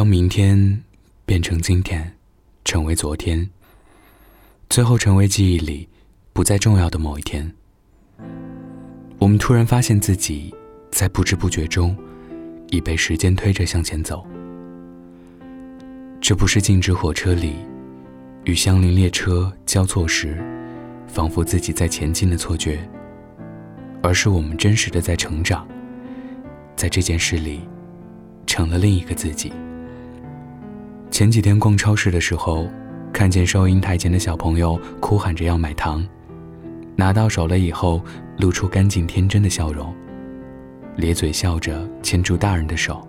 当明天变成今天，成为昨天，最后成为记忆里不再重要的某一天，我们突然发现自己在不知不觉中已被时间推着向前走。这不是静止火车里与相邻列车交错时，仿佛自己在前进的错觉，而是我们真实的在成长，在这件事里成了另一个自己。前几天逛超市的时候，看见收银台前的小朋友哭喊着要买糖，拿到手了以后，露出干净天真的笑容，咧嘴笑着牵住大人的手。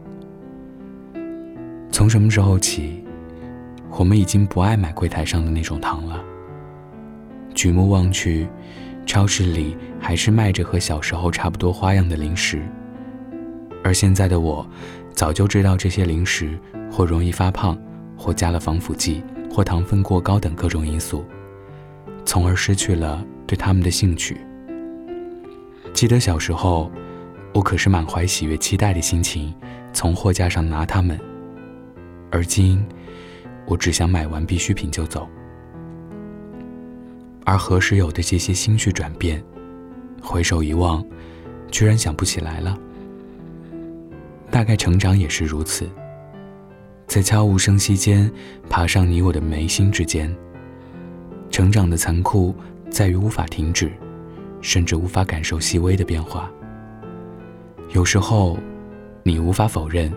从什么时候起，我们已经不爱买柜台上的那种糖了？举目望去，超市里还是卖着和小时候差不多花样的零食，而现在的我，早就知道这些零食或容易发胖。或加了防腐剂，或糖分过高等各种因素，从而失去了对他们的兴趣。记得小时候，我可是满怀喜悦、期待的心情从货架上拿它们，而今，我只想买完必需品就走。而何时有的这些心绪转变，回首一望，居然想不起来了。大概成长也是如此。在悄无声息间爬上你我的眉心之间。成长的残酷在于无法停止，甚至无法感受细微的变化。有时候，你无法否认，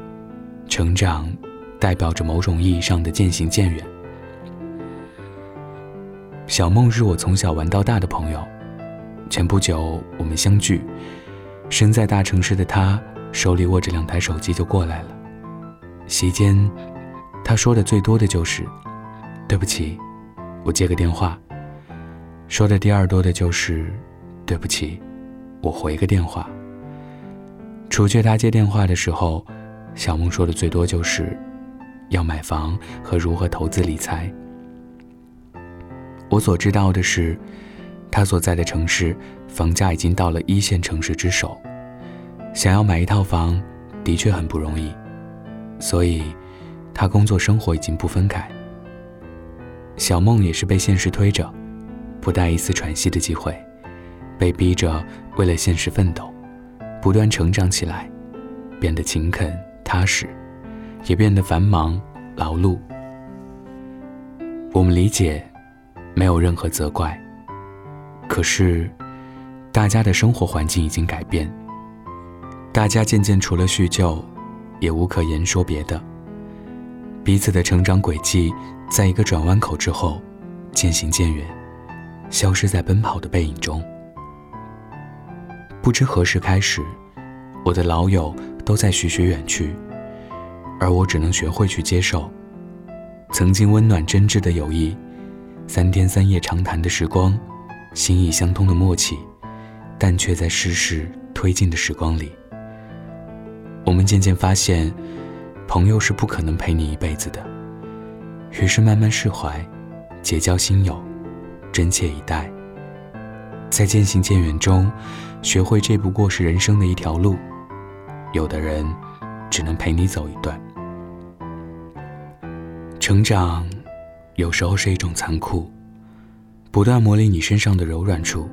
成长代表着某种意义上的渐行渐远。小梦是我从小玩到大的朋友，前不久我们相聚，身在大城市的他手里握着两台手机就过来了。席间，他说的最多的就是“对不起，我接个电话”。说的第二多的就是“对不起，我回个电话”。除却他接电话的时候，小梦说的最多就是要买房和如何投资理财。我所知道的是，他所在的城市房价已经到了一线城市之首，想要买一套房的确很不容易。所以，他工作生活已经不分开。小梦也是被现实推着，不带一丝喘息的机会，被逼着为了现实奋斗，不断成长起来，变得勤恳踏实，也变得繁忙劳碌。我们理解，没有任何责怪。可是，大家的生活环境已经改变，大家渐渐除了叙旧。也无可言说别的。彼此的成长轨迹，在一个转弯口之后，渐行渐远，消失在奔跑的背影中。不知何时开始，我的老友都在徐徐远去，而我只能学会去接受。曾经温暖真挚的友谊，三天三夜长谈的时光，心意相通的默契，但却在世事推进的时光里。我们渐渐发现，朋友是不可能陪你一辈子的。于是慢慢释怀，结交新友，真切以待。在渐行渐远中，学会这不过是人生的一条路。有的人，只能陪你走一段。成长，有时候是一种残酷，不断磨砺你身上的柔软处，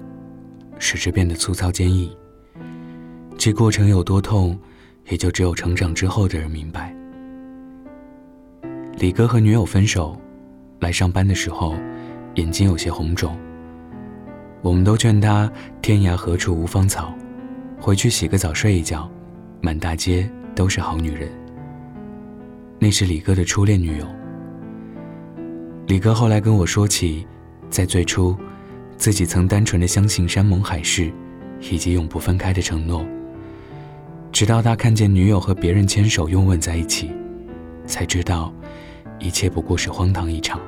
使之变得粗糙坚毅。这过程有多痛？也就只有成长之后的人明白。李哥和女友分手，来上班的时候，眼睛有些红肿。我们都劝他天涯何处无芳草，回去洗个澡睡一觉，满大街都是好女人。那是李哥的初恋女友。李哥后来跟我说起，在最初，自己曾单纯的相信山盟海誓，以及永不分开的承诺。直到他看见女友和别人牵手拥吻在一起，才知道，一切不过是荒唐一场。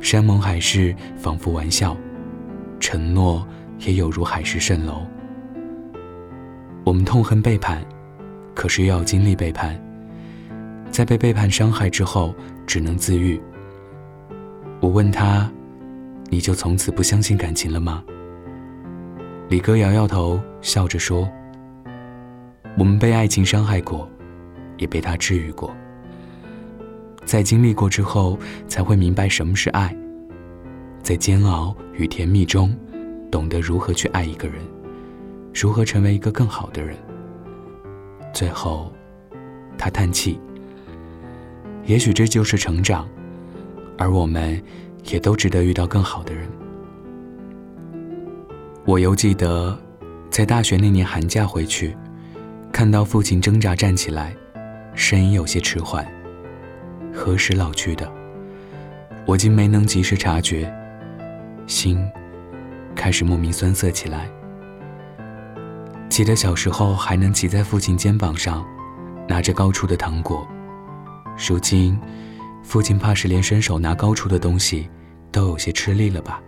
山盟海誓仿佛玩笑，承诺也有如海市蜃楼。我们痛恨背叛，可是又要经历背叛，在被背叛伤害之后，只能自愈。我问他：“你就从此不相信感情了吗？”李哥摇摇头，笑着说。我们被爱情伤害过，也被他治愈过。在经历过之后，才会明白什么是爱。在煎熬与甜蜜中，懂得如何去爱一个人，如何成为一个更好的人。最后，他叹气。也许这就是成长，而我们，也都值得遇到更好的人。我犹记得，在大学那年寒假回去，看到父亲挣扎站起来，声音有些迟缓。何时老去的？我竟没能及时察觉，心开始莫名酸涩起来。记得小时候还能骑在父亲肩膀上，拿着高处的糖果，如今，父亲怕是连伸手拿高处的东西都有些吃力了吧？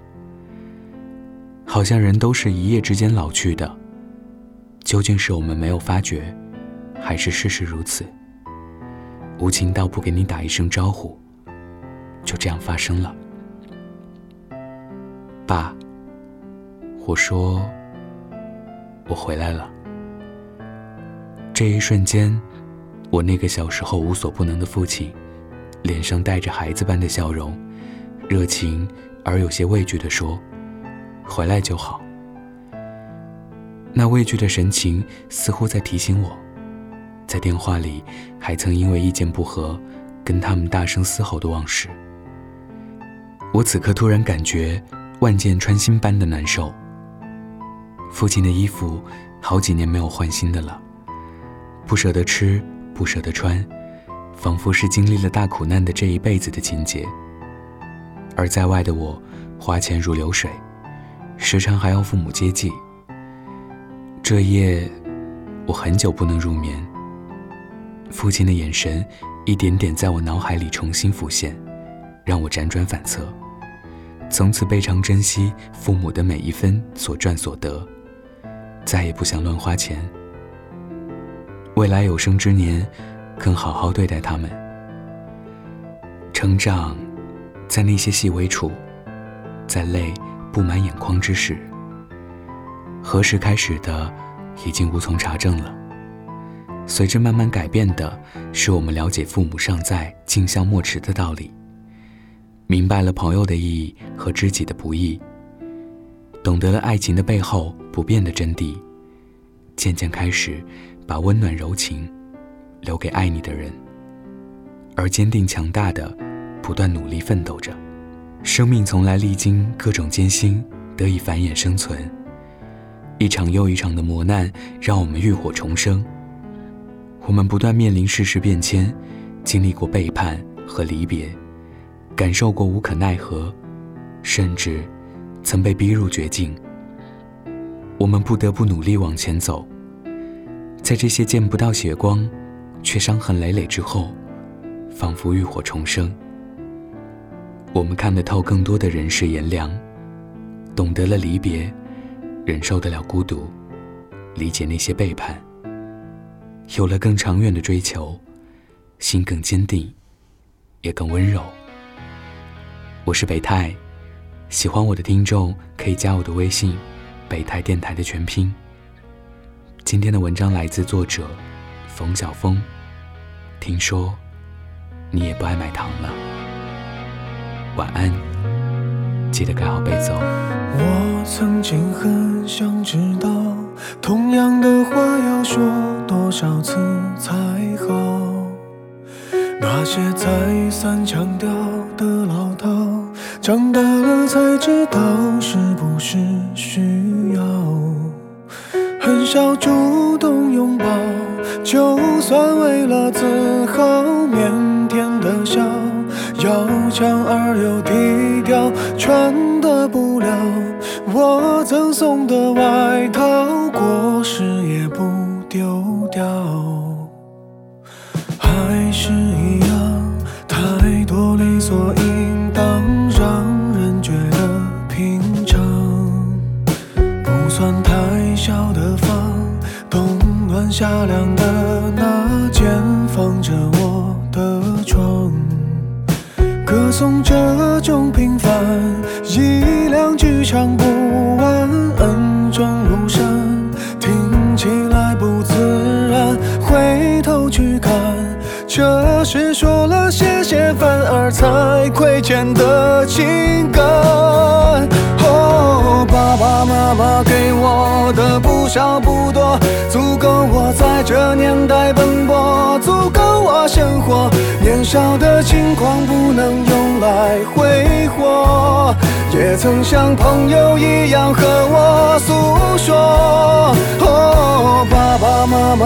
好像人都是一夜之间老去的，究竟是我们没有发觉，还是事实如此？无情到不给你打一声招呼，就这样发生了。爸，我说，我回来了。这一瞬间，我那个小时候无所不能的父亲，脸上带着孩子般的笑容，热情而有些畏惧地说。回来就好。那畏惧的神情似乎在提醒我，在电话里还曾因为意见不合，跟他们大声嘶吼的往事。我此刻突然感觉万箭穿心般的难受。父亲的衣服好几年没有换新的了，不舍得吃，不舍得穿，仿佛是经历了大苦难的这一辈子的情节。而在外的我，花钱如流水。时常还要父母接济。这夜，我很久不能入眠。父亲的眼神一点点在我脑海里重新浮现，让我辗转反侧。从此倍尝珍惜父母的每一分所赚所得，再也不想乱花钱。未来有生之年，更好好对待他们。成长，在那些细微处，在泪。布满眼眶之时，何时开始的，已经无从查证了。随着慢慢改变的，是我们了解父母尚在，敬孝莫迟的道理，明白了朋友的意义和知己的不易，懂得了爱情的背后不变的真谛，渐渐开始把温暖柔情留给爱你的人，而坚定强大的，不断努力奋斗着。生命从来历经各种艰辛，得以繁衍生存。一场又一场的磨难，让我们浴火重生。我们不断面临世事变迁，经历过背叛和离别，感受过无可奈何，甚至曾被逼入绝境。我们不得不努力往前走，在这些见不到血光，却伤痕累累之后，仿佛浴火重生。我们看得透更多的人世炎凉，懂得了离别，忍受得了孤独，理解那些背叛，有了更长远的追求，心更坚定，也更温柔。我是北泰，喜欢我的听众可以加我的微信，北泰电台的全拼。今天的文章来自作者冯晓峰。听说你也不爱买糖了。晚安，记得盖好被子哦。我曾经很想知道，同样的话要说多少次才好？那些再三强调的老套，长大了才知道是不是需要。很少主动拥抱，就算为了自豪，腼腆的笑。要强而又低调，穿是说了谢谢，反而才亏欠的情感。哦，爸爸妈妈给我的不少不多，足够我在这年代奔波，足够我生活。年少的轻狂不能用来挥霍，也曾像朋友一样和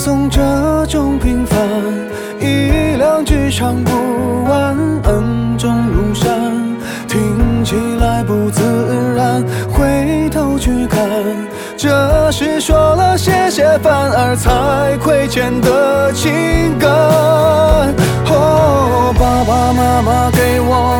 送这种平凡，一两句唱不完，恩重如山，听起来不自然，回头去看。这是说了谢谢，反而才亏欠的情感。哦，爸爸妈妈给我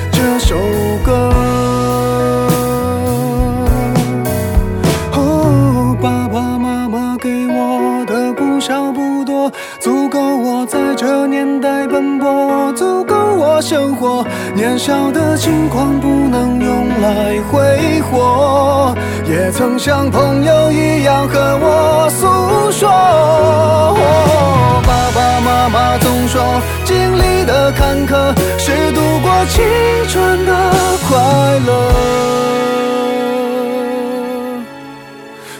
这首歌。哦，爸爸妈妈给我的不少不多，足够我在这年代奔波，足够我生活。年少的轻狂不能用来挥霍，也曾像朋友一样和我诉说。哦爸爸妈妈总说，经历的坎坷是度过青春的快乐。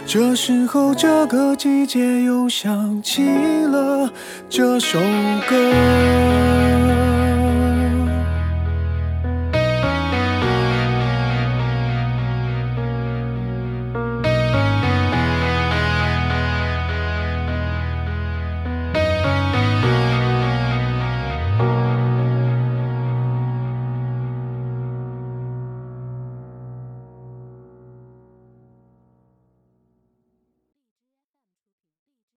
这时候，这个季节又想起了这首歌。